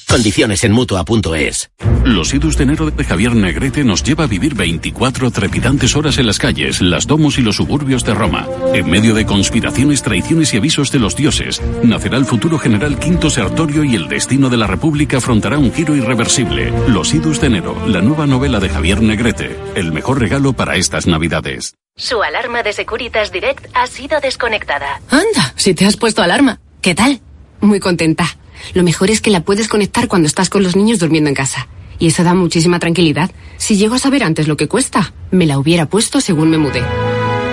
Condiciones en mutua.es. Los idus de enero de Javier Negrete nos lleva a vivir 24 trepidantes horas en las calles, las domos y los suburbios de Roma. En medio de conspiraciones, traiciones y avisos de los dioses, nacerá el futuro general Quinto Sertorio y el destino de la República afrontará un giro irreversible. Los idus de enero, la nueva novela de Javier Negrete, el mejor regalo para estas navidades. Su alarma de Securitas Direct ha sido desconectada. Anda, si te has puesto alarma. ¿Qué tal? Muy contenta. Lo mejor es que la puedes conectar cuando estás con los niños durmiendo en casa. Y eso da muchísima tranquilidad. Si llego a saber antes lo que cuesta, me la hubiera puesto según me mudé.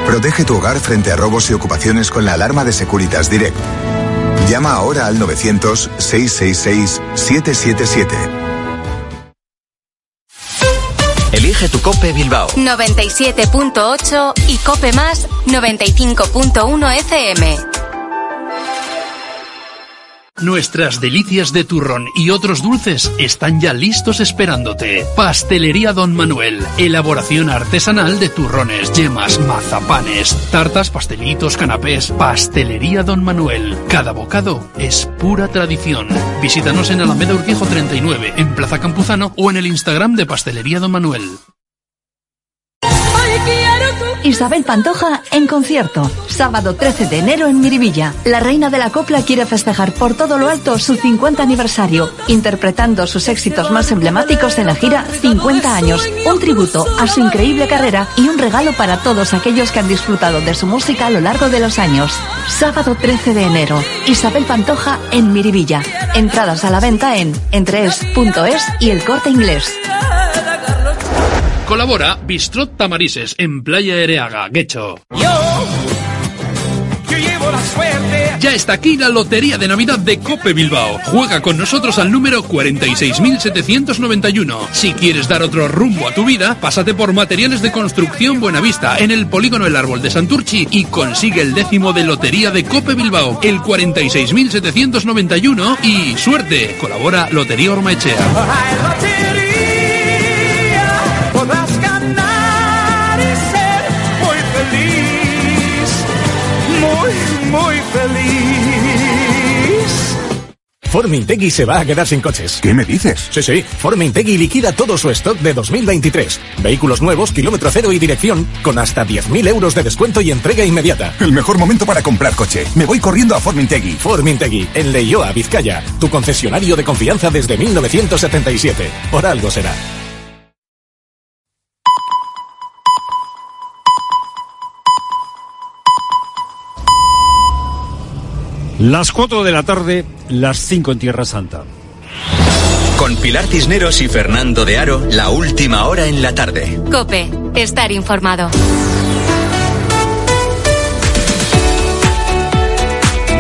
Protege tu hogar frente a robos y ocupaciones con la alarma de Securitas Direct. Llama ahora al 900-666-777. Elige tu Cope Bilbao. 97.8 y Cope Más 95.1 FM. Nuestras delicias de turrón y otros dulces están ya listos esperándote. Pastelería Don Manuel. Elaboración artesanal de turrones, yemas, mazapanes, tartas, pastelitos, canapés. Pastelería Don Manuel. Cada bocado es pura tradición. Visítanos en Alameda Urquijo 39, en Plaza Campuzano o en el Instagram de Pastelería Don Manuel. Isabel Pantoja en concierto, sábado 13 de enero en Miribilla. La reina de la copla quiere festejar por todo lo alto su 50 aniversario, interpretando sus éxitos más emblemáticos en la gira 50 años, un tributo a su increíble carrera y un regalo para todos aquellos que han disfrutado de su música a lo largo de los años. Sábado 13 de enero, Isabel Pantoja en Miribilla. Entradas a la venta en entrees.es y el corte inglés. Colabora Bistrot Tamarises en Playa Ereaga, Guecho. Yo, yo llevo la suerte. Ya está aquí la Lotería de Navidad de Cope Bilbao. Juega con nosotros al número 46.791. Si quieres dar otro rumbo a tu vida, pásate por Materiales de Construcción Buenavista en el Polígono El Árbol de Santurchi y consigue el décimo de Lotería de Cope Bilbao, el 46.791 y suerte. Colabora Lotería Ormaechea. Formintegui se va a quedar sin coches. ¿Qué me dices? Sí, sí. Formintegui liquida todo su stock de 2023. Vehículos nuevos, kilómetro cero y dirección, con hasta 10.000 euros de descuento y entrega inmediata. El mejor momento para comprar coche. Me voy corriendo a Formintegui. Formintegui, en Leioa, Vizcaya. Tu concesionario de confianza desde 1977. Por algo será. Las 4 de la tarde, las 5 en Tierra Santa. Con Pilar Cisneros y Fernando de Aro, la última hora en la tarde. Cope, estar informado.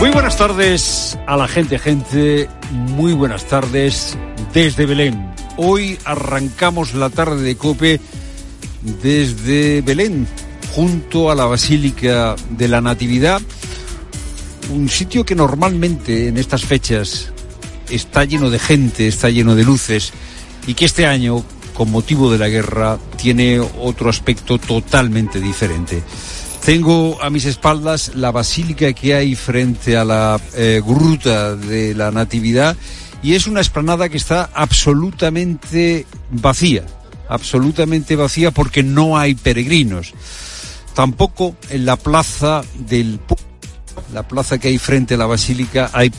Muy buenas tardes a la gente, gente. Muy buenas tardes desde Belén. Hoy arrancamos la tarde de Cope desde Belén, junto a la Basílica de la Natividad. Un sitio que normalmente en estas fechas está lleno de gente, está lleno de luces y que este año, con motivo de la guerra, tiene otro aspecto totalmente diferente. Tengo a mis espaldas la basílica que hay frente a la eh, gruta de la Natividad y es una esplanada que está absolutamente vacía, absolutamente vacía porque no hay peregrinos. Tampoco en la plaza del la plaza que hay frente a la basílica hay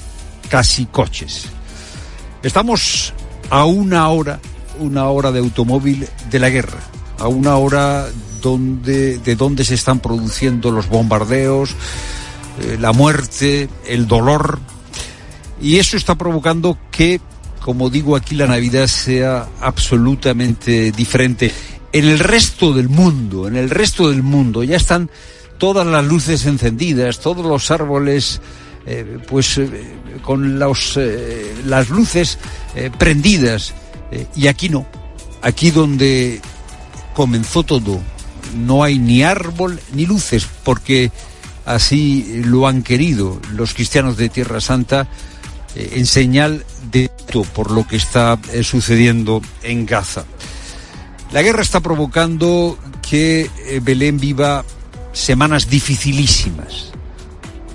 casi coches. Estamos a una hora, una hora de automóvil de la guerra, a una hora donde, de donde se están produciendo los bombardeos, eh, la muerte, el dolor. Y eso está provocando que, como digo aquí, la Navidad sea absolutamente diferente. En el resto del mundo, en el resto del mundo, ya están todas las luces encendidas, todos los árboles, eh, pues eh, con los, eh, las luces prendidas. Y aquí no. Aquí donde comenzó todo, no hay ni árbol ni luces, porque así lo han querido los cristianos de Tierra Santa en señal de esto por lo que está sucediendo en Gaza. La guerra está provocando que Belén viva semanas dificilísimas.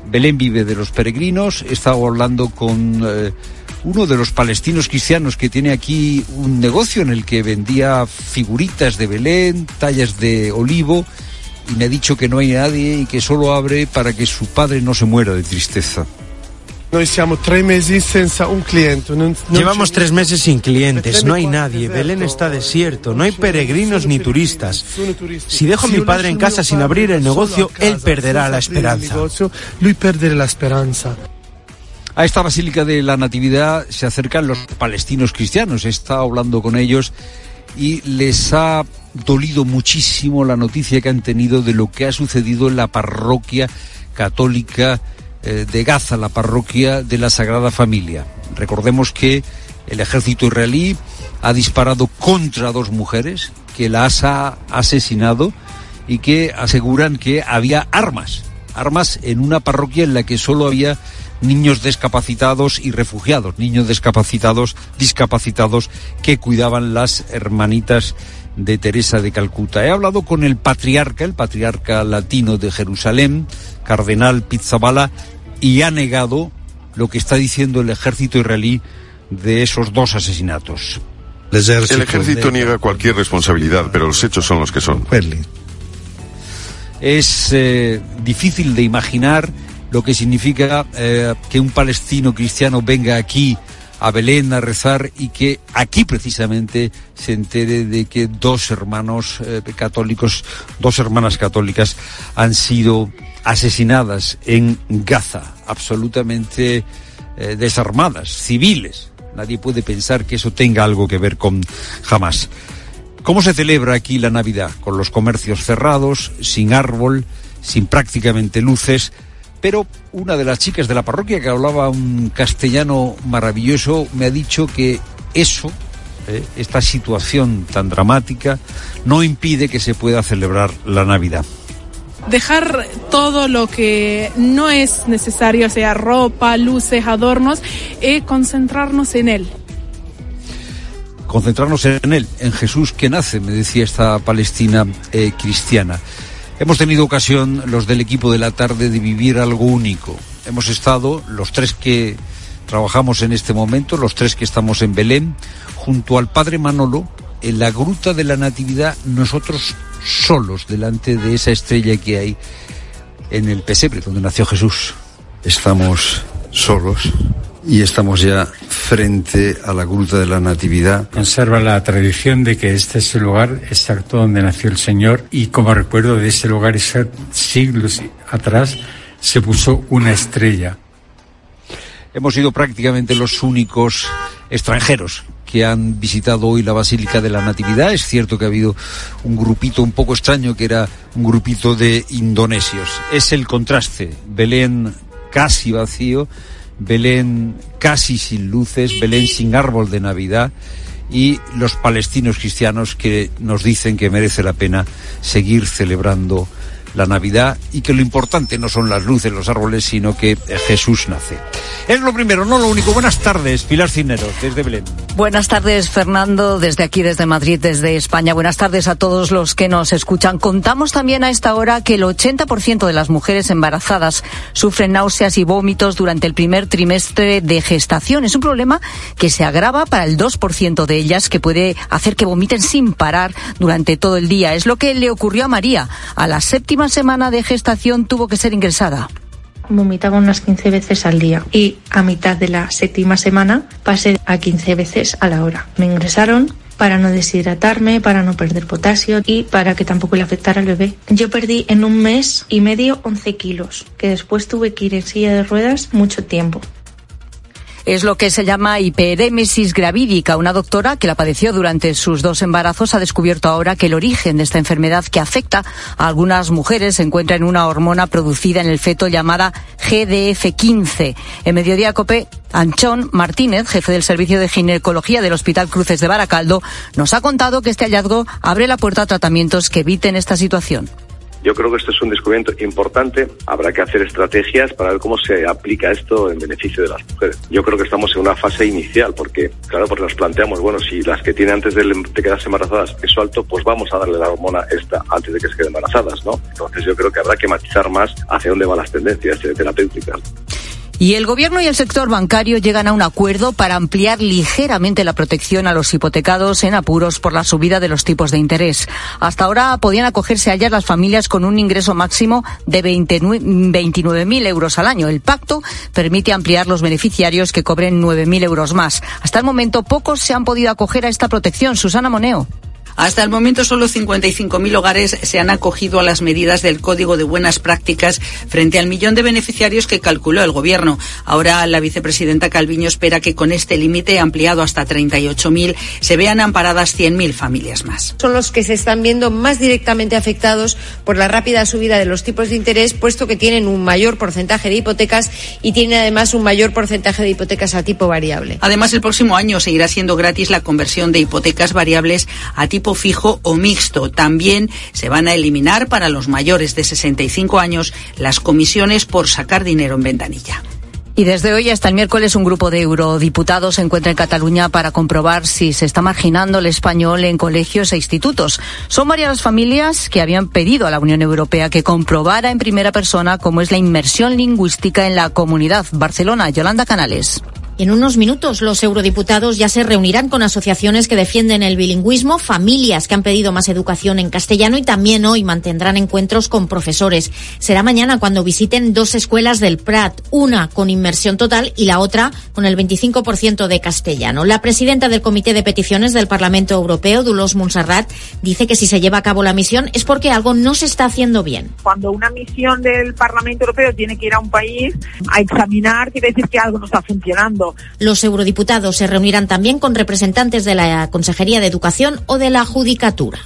Belén vive de los peregrinos. He estado hablando con eh, uno de los palestinos cristianos que tiene aquí un negocio en el que vendía figuritas de Belén, tallas de olivo, y me ha dicho que no hay nadie y que solo abre para que su padre no se muera de tristeza. Noi siamo tre mesi senza un cliente. non- non Llevamos tres meses sin clientes, no hay Belén nadie, está Belén está desierto, no hay peregrinos ni turistas. Si dejo a mi padre en casa sin abrir el negocio, él perderá la esperanza. lui perdere la speranza. A esta Basílica de la Natividad se acercan los palestinos cristianos. He estado hablando con ellos y les ha dolido muchísimo la noticia que han tenido de lo que ha sucedido en la parroquia católica eh, de Gaza, la parroquia de la Sagrada Familia. Recordemos que el ejército israelí ha disparado contra dos mujeres que las ha asesinado y que aseguran que había armas, armas en una parroquia en la que solo había niños discapacitados y refugiados, niños discapacitados, discapacitados que cuidaban las hermanitas de Teresa de Calcuta. He hablado con el patriarca, el patriarca latino de Jerusalén, cardenal Pizzabala, y ha negado lo que está diciendo el ejército israelí de esos dos asesinatos. El ejército niega cualquier responsabilidad, pero los hechos son los que son. Es eh, difícil de imaginar lo que significa eh, que un palestino cristiano venga aquí a Belén a rezar y que aquí precisamente se entere de que dos hermanos eh, católicos, dos hermanas católicas han sido asesinadas en Gaza, absolutamente eh, desarmadas, civiles. Nadie puede pensar que eso tenga algo que ver con Hamas. ¿Cómo se celebra aquí la Navidad? Con los comercios cerrados, sin árbol, sin prácticamente luces, Pero una de las chicas de la parroquia que hablaba un castellano maravilloso me ha dicho que eso, eh, esta situación tan dramática, no impide que se pueda celebrar la Navidad dejar todo lo que no es necesario, sea ropa, luces, adornos, y concentrarnos en Él. Concentrarnos en Él, en Jesús que nace, me decía esta Palestina eh, cristiana. Hemos tenido ocasión, los del equipo de la tarde, de vivir algo único. Hemos estado, los tres que trabajamos en este momento, los tres que estamos en Belén, junto al Padre Manolo, en la gruta de la Natividad, nosotros solos delante de esa estrella que hay en el pesebre donde nació Jesús. Estamos solos y estamos ya frente a la gruta de la Natividad. Conserva la tradición de que este es el lugar exacto donde nació el Señor y como recuerdo de ese lugar siglos atrás se puso una estrella. Hemos sido prácticamente los únicos extranjeros que han visitado hoy la Basílica de la Natividad. Es cierto que ha habido un grupito un poco extraño que era un grupito de indonesios. Es el contraste. Belén casi vacío, Belén casi sin luces, Belén sin árbol de Navidad y los palestinos cristianos que nos dicen que merece la pena seguir celebrando la Navidad y que lo importante no son las luces, los árboles, sino que Jesús nace. Es lo primero, no lo único. Buenas tardes, Pilar Cineros, desde Belén. Buenas tardes, Fernando, desde aquí, desde Madrid, desde España. Buenas tardes a todos los que nos escuchan. Contamos también a esta hora que el 80% de las mujeres embarazadas sufren náuseas y vómitos durante el primer trimestre de gestación. Es un problema que se agrava para el 2% de ellas, que puede hacer que vomiten sin parar durante todo el día. Es lo que le ocurrió a María. A la séptima semana de gestación tuvo que ser ingresada vomitaba unas 15 veces al día y a mitad de la séptima semana pasé a 15 veces a la hora. Me ingresaron para no deshidratarme, para no perder potasio y para que tampoco le afectara al bebé. Yo perdí en un mes y medio 11 kilos, que después tuve que ir en silla de ruedas mucho tiempo. Es lo que se llama hiperémesis gravídica. Una doctora que la padeció durante sus dos embarazos ha descubierto ahora que el origen de esta enfermedad que afecta a algunas mujeres se encuentra en una hormona producida en el feto llamada GDF15. En Mediodía Cope, Anchón Martínez, jefe del Servicio de Ginecología del Hospital Cruces de Baracaldo, nos ha contado que este hallazgo abre la puerta a tratamientos que eviten esta situación. Yo creo que esto es un descubrimiento importante. Habrá que hacer estrategias para ver cómo se aplica esto en beneficio de las mujeres. Yo creo que estamos en una fase inicial porque, claro, pues nos planteamos, bueno, si las que tienen antes de, quedarse embarazadas es alto, pues vamos a darle la hormona esta antes de que se queden embarazadas, ¿no? Entonces yo creo que habrá que matizar más hacia dónde van las tendencias terapéuticas. Y el gobierno y el sector bancario llegan a un acuerdo para ampliar ligeramente la protección a los hipotecados en apuros por la subida de los tipos de interés. Hasta ahora podían acogerse a ellas las familias con un ingreso máximo de 29.000 euros al año. El pacto permite ampliar los beneficiarios que cobren 9.000 euros más. Hasta el momento pocos se han podido acoger a esta protección. Susana Moneo. Hasta el momento solo 55.000 hogares se han acogido a las medidas del Código de Buenas Prácticas frente al millón de beneficiarios que calculó el Gobierno. Ahora la vicepresidenta Calviño espera que con este límite ampliado hasta 38.000 se vean amparadas 100.000 familias más. Son los que se están viendo más directamente afectados por la rápida subida de los tipos de interés, puesto que tienen un mayor porcentaje de hipotecas y tienen además un mayor porcentaje de hipotecas a tipo variable. Además, el próximo año seguirá siendo gratis la conversión de hipotecas variables a fijo o mixto. También se van a eliminar para los mayores de 65 años las comisiones por sacar dinero en ventanilla. Y desde hoy hasta el miércoles un grupo de eurodiputados se encuentra en Cataluña para comprobar si se está marginando el español en colegios e institutos. Son varias las familias que habían pedido a la Unión Europea que comprobara en primera persona cómo es la inmersión lingüística en la comunidad. Barcelona, Yolanda Canales. En unos minutos los eurodiputados ya se reunirán con asociaciones que defienden el bilingüismo, familias que han pedido más educación en castellano y también hoy mantendrán encuentros con profesores. Será mañana cuando visiten dos escuelas del Prat, una con inmersión total y la otra con el 25% de castellano. La presidenta del Comité de Peticiones del Parlamento Europeo, Dulos Montserrat, dice que si se lleva a cabo la misión es porque algo no se está haciendo bien. Cuando una misión del Parlamento Europeo tiene que ir a un país a examinar, quiere decir que algo no está funcionando. Los eurodiputados se reunirán también con representantes de la Consejería de Educación o de la Judicatura.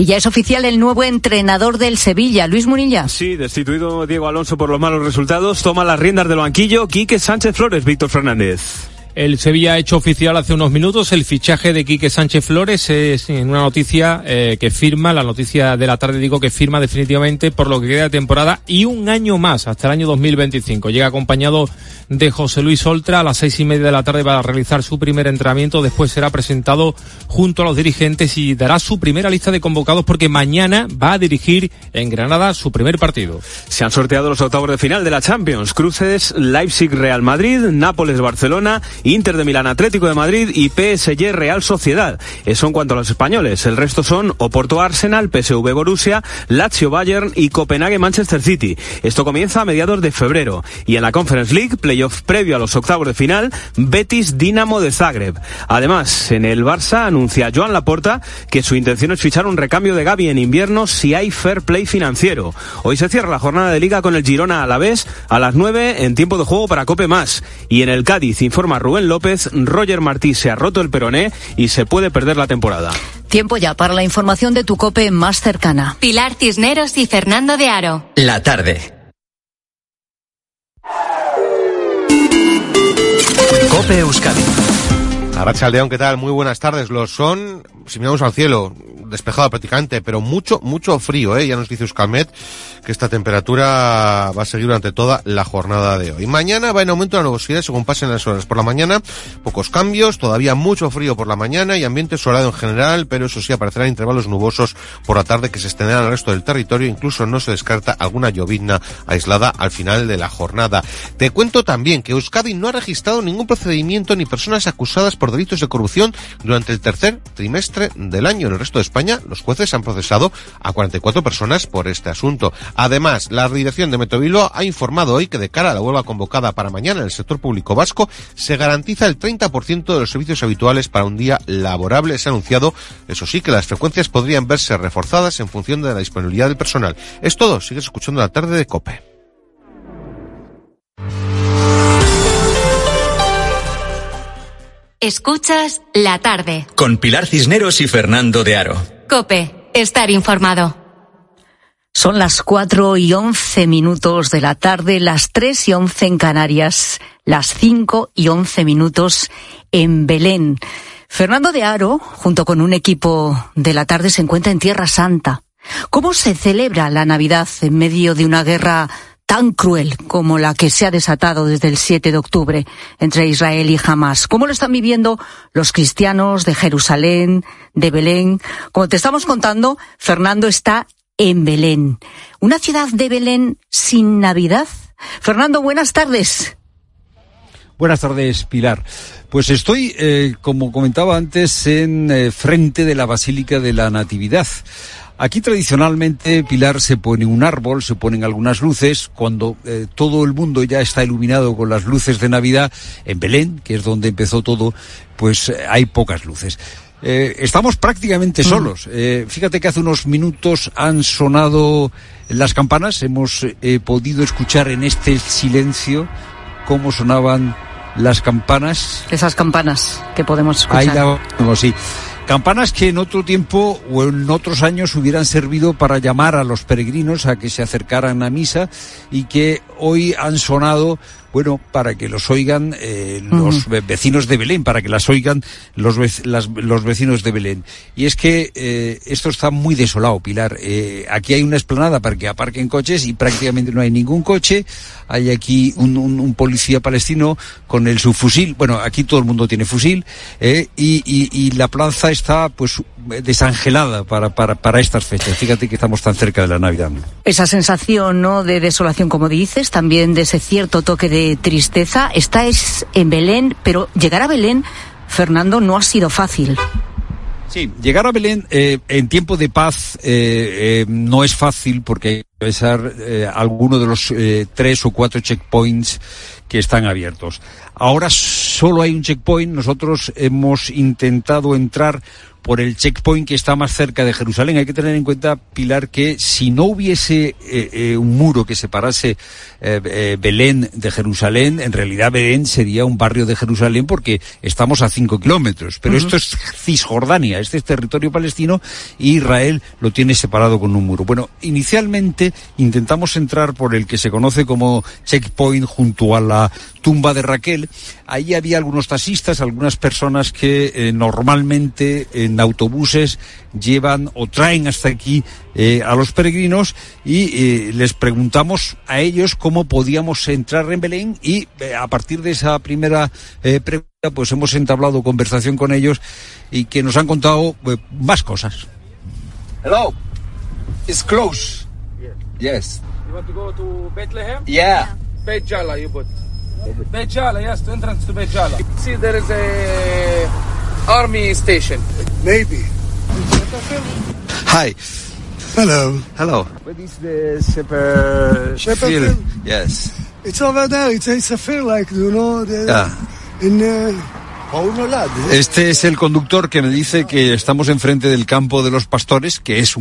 Y ya es oficial el nuevo entrenador del Sevilla, Luis Munilla. Sí, destituido Diego Alonso por los malos resultados, toma las riendas del banquillo Quique Sánchez Flores, Víctor Fernández. El Sevilla ha hecho oficial hace unos minutos el fichaje de Quique Sánchez Flores es en una noticia eh, que firma, la noticia de la tarde digo que firma definitivamente por lo que queda de temporada y un año más hasta el año 2025. Llega acompañado de José Luis Oltra a las seis y media de la tarde para realizar su primer entrenamiento. Después será presentado junto a los dirigentes y dará su primera lista de convocados porque mañana va a dirigir en Granada su primer partido. Se han sorteado los octavos de final de la Champions. Cruces Leipzig Real Madrid, Nápoles Barcelona Inter de Milán Atlético de Madrid y PSG Real Sociedad. Eso en cuanto a los españoles. El resto son Oporto Arsenal, PSV Borussia, Lazio Bayern y Copenhague Manchester City. Esto comienza a mediados de febrero. Y en la Conference League, playoff previo a los octavos de final, Betis Dinamo de Zagreb. Además, en el Barça anuncia Joan Laporta que su intención es fichar un recambio de Gaby en invierno si hay fair play financiero. Hoy se cierra la jornada de liga con el Girona a la vez a las 9 en tiempo de juego para Cope Más. Y en el Cádiz informa Rubén López, Roger Martí se ha roto el peroné y se puede perder la temporada. Tiempo ya para la información de tu cope más cercana. Pilar Cisneros y Fernando de Aro. La tarde. Cope Euskadi. Arracha ¿qué tal? Muy buenas tardes. Los son, si miramos al cielo, despejado prácticamente, pero mucho, mucho frío, ¿eh? Ya nos dice Euskalmet que esta temperatura va a seguir durante toda la jornada de hoy. Mañana va en aumento la nubosidad según pasen las horas. Por la mañana, pocos cambios, todavía mucho frío por la mañana y ambiente soleado en general, pero eso sí aparecerán intervalos nubosos por la tarde que se extenderán al resto del territorio. Incluso no se descarta alguna llovizna aislada al final de la jornada. Te cuento también que Euskadi no ha registrado ningún procedimiento ni personas acusadas por delitos de corrupción durante el tercer trimestre del año. En el resto de España, los jueces han procesado a 44 personas por este asunto. Además, la dirección de Metovilo ha informado hoy que de cara a la huelga convocada para mañana en el sector público vasco, se garantiza el 30% de los servicios habituales para un día laborable. Se ha anunciado, eso sí, que las frecuencias podrían verse reforzadas en función de la disponibilidad del personal. Es todo. Sigues escuchando la tarde de COPE. Escuchas la tarde. Con Pilar Cisneros y Fernando de Aro. Cope, estar informado. Son las cuatro y once minutos de la tarde, las tres y once en Canarias, las cinco y once minutos en Belén. Fernando de Aro, junto con un equipo de la tarde, se encuentra en Tierra Santa. ¿Cómo se celebra la Navidad en medio de una guerra tan cruel como la que se ha desatado desde el 7 de octubre entre Israel y Hamas. ¿Cómo lo están viviendo los cristianos de Jerusalén, de Belén? Como te estamos contando, Fernando está en Belén. Una ciudad de Belén sin Navidad. Fernando, buenas tardes. Buenas tardes, Pilar. Pues estoy, eh, como comentaba antes, en eh, frente de la Basílica de la Natividad. Aquí tradicionalmente, Pilar, se pone un árbol, se ponen algunas luces. Cuando eh, todo el mundo ya está iluminado con las luces de Navidad, en Belén, que es donde empezó todo, pues eh, hay pocas luces. Eh, estamos prácticamente solos. Eh, fíjate que hace unos minutos han sonado las campanas. Hemos eh, podido escuchar en este silencio cómo sonaban las campanas. Esas campanas que podemos escuchar. Ahí la, sí. Campanas que en otro tiempo o en otros años hubieran servido para llamar a los peregrinos a que se acercaran a misa y que hoy han sonado bueno, para que los oigan eh, los uh -huh. vecinos de Belén, para que las oigan los, las, los vecinos de Belén. Y es que eh, esto está muy desolado, Pilar. Eh, aquí hay una esplanada para que aparquen coches y prácticamente no hay ningún coche. Hay aquí un, un, un policía palestino con el subfusil. Bueno, aquí todo el mundo tiene fusil. y, y, y, la plaza está pues desangelada para, para, para estas fechas. Fíjate que estamos tan cerca de la Navidad. Esa sensación ¿no? de desolación, como dices, también de ese cierto toque de tristeza. Estáis en Belén, pero llegar a Belén, Fernando, no ha sido fácil. Sí, llegar a Belén eh, en tiempo de paz eh, eh, no es fácil porque atravesar eh, alguno de los tres o cuatro checkpoints que están abiertos. Ahora solo hay un checkpoint. Nosotros hemos intentado entrar por el checkpoint que está más cerca de Jerusalén. Hay que tener en cuenta, Pilar, que si no hubiese eh, eh, un muro que separase eh, Belén de Jerusalén, en realidad Belén sería un barrio de Jerusalén porque estamos a cinco kilómetros. Pero esto es Cisjordania, este es territorio palestino y Israel lo tiene separado con un muro. Bueno, inicialmente intentamos entrar por el que se conoce como checkpoint junto a la tumba de Raquel. Ahí había algunos taxistas, algunas personas que normalmente en autobuses llevan o traen hasta aquí eh, a los peregrinos y eh, les preguntamos a ellos cómo podíamos entrar en Belén y eh, a partir de esa primera eh, pregunta pues hemos entablado conversación con ellos y que nos han contado eh, más cosas. Hello. It's close. Yes. You want to go to Bethlehem? Yeah. Beit Jala, you put. Beit Jala, yes, the entrance to Beit Jala. See, there is a army station. Maybe. Hi. Hello. Hello. What is the shepherd, Shepherd field? field? Yes. It's over there. It's, it's a feel like, you know, the, Yeah. in uh. Este es el conductor que me dice que estamos enfrente del campo de los pastores, que es un